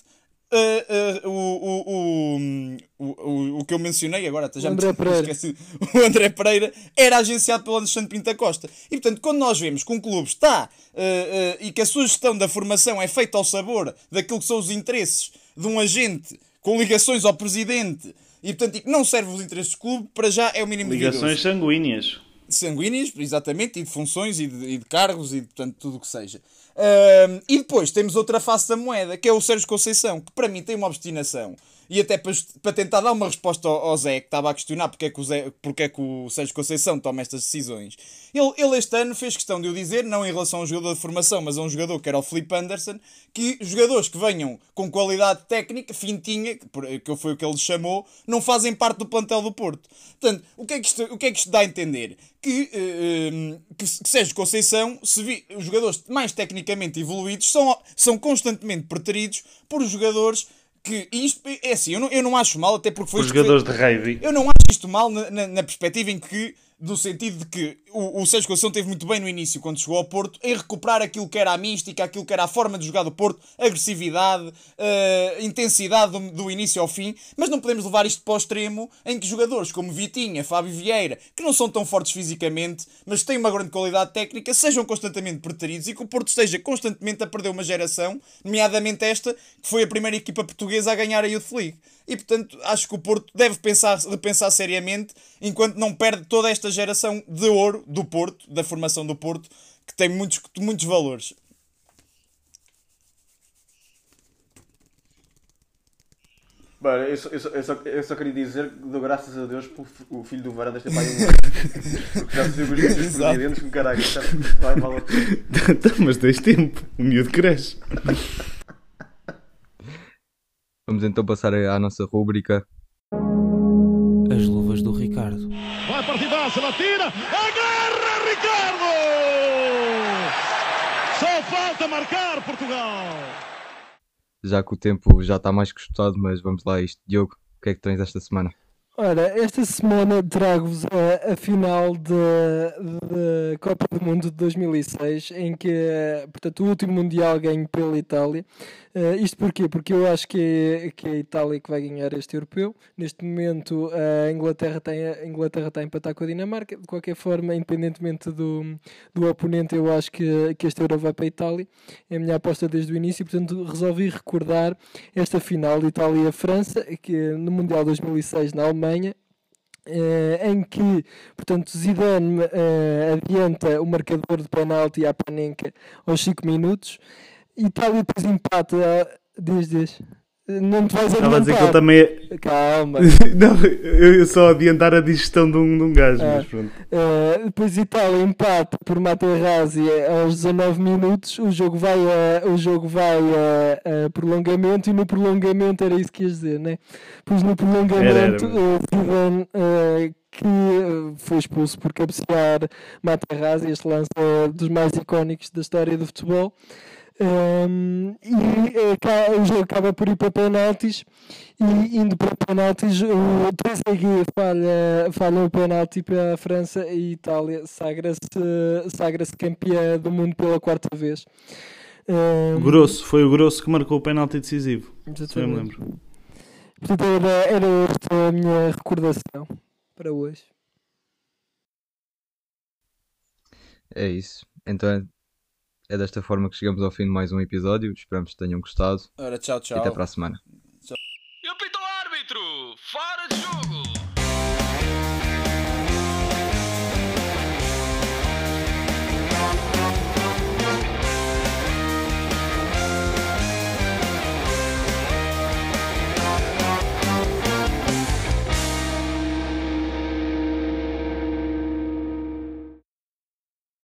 eh, eh, o, o, o, o, o que eu mencionei agora, até já O me André Pereira. esqueci, <laughs> o André Pereira era agenciado pelo Alexandre Pinto da Costa. E portanto, quando nós vemos que um clube está eh, e que a sua gestão da formação é feita ao sabor daquilo que são os interesses de um agente com ligações ao presidente e portanto e que não serve os interesses do clube, para já é o mínimo de Ligações sanguíneas. sanguíneas, exatamente, e de funções e de, e de cargos e de, portanto, tudo o que seja. Ahm, e depois temos outra face da moeda, que é o Sérgio Conceição, que para mim tem uma obstinação. E até para, para tentar dar uma resposta ao, ao Zé, que estava a questionar porque é que, o Zé, porque é que o Sérgio Conceição toma estas decisões. Ele, ele este ano fez questão de o dizer, não em relação a um jogador de formação, mas a um jogador que era o Felipe Anderson, que jogadores que venham com qualidade técnica, fintinha, que foi o que ele chamou, não fazem parte do plantel do Porto. Portanto, o que é que isto, o que é que isto dá a entender? Que, eh, que, que Sérgio Conceição, se vi, os jogadores mais tecnicamente evoluídos são, são constantemente preteridos por jogadores que isto é assim, eu não, eu não acho mal, até porque foi Os foi- jogadores de rugby. eu não acho isto mal na, na- na perspectiva em que, no sentido de que o, o Sérgio Conceição teve muito bem no início, quando chegou ao Porto, em recuperar aquilo que era a mística, aquilo que era a forma de jogar do Porto, agressividade, eh, intensidade do, do início ao fim, mas não podemos levar isto para o extremo em que jogadores como Vitinha, Fábio Vieira, que não são tão fortes fisicamente, mas têm uma grande qualidade técnica, sejam constantemente preteridos e que o Porto esteja constantemente a perder uma geração, nomeadamente esta, que foi a primeira equipa portuguesa a ganhar a Youth League. E portanto, acho que o Porto deve pensar, repensar seriamente enquanto não perde toda esta geração de ouro do Porto, da formação do Porto, que tem muitos, muitos valores. Bem, eu, só, eu, só, eu, só, eu só queria dizer que dou graças a Deus por o filho do Varandas ter pai um <laughs> Porque já se viu com os presidentes que caralho, isto vai vale a pena. <laughs> Então, Mas tens tempo. O miúdo cresce. Vamos então passar à nossa rúbrica. As luvas do Ricardo. Vai partidaça, ela tira, agarra Ricardo! Só falta marcar Portugal! Já que o tempo já está mais que esgotado, mas vamos lá a isto. Diogo, o que é que tens esta semana? Ora, esta semana trago-vos a, a final da Copa do Mundo de 2006, em que, eh, portanto, o último Mundial ganho pela Itália. Eh, isto porquê? Porque eu acho que é, que é a Itália que vai ganhar este europeu. Neste momento, a Inglaterra está a Inglaterra está a empatar com a Dinamarca. De qualquer forma, independentemente do, do oponente, eu acho que, que este euro vai para a Itália. É a minha aposta desde o início, portanto, resolvi recordar esta final Itália-França, que no Mundial 2006 na Alemanha. Eh, em que, portanto, Zidane eh, adianta o marcador de penalti à Panenka aos 5 minutos. Itália depois empata. diz. Não te vais Estava a dizer que ele adiantar. também é. Calma. <laughs> Não, eu só adiantar a digestão de um, de um gajo, Ah. mas pronto. Uh, depois Itália empata por Materazzi aos 19 minutos. O jogo vai a, o jogo vai a, a prolongamento e no prolongamento era isso que ias dizer, né? Pois no prolongamento Zidane, que foi expulso por cabecear Materazzi, este lance é dos mais icónicos da história do futebol. Um, e eh, o jogo acaba por ir para penaltis e indo para penaltis o Trezeguet falha, falha o penalti para a França e Itália sagra-se sagra campeã do mundo pela quarta vez. Um, Grosso, foi o Grosso que marcou o penalti decisivo. Se eu me lembro. Portanto, era, era esta a minha recordação para hoje. É isso. Então é, desta forma que chegamos ao fim de mais um episódio. Esperamos que tenham gostado Ora, tchau, e tchau. até para a semana. E apita o árbitro! Fora de jogo!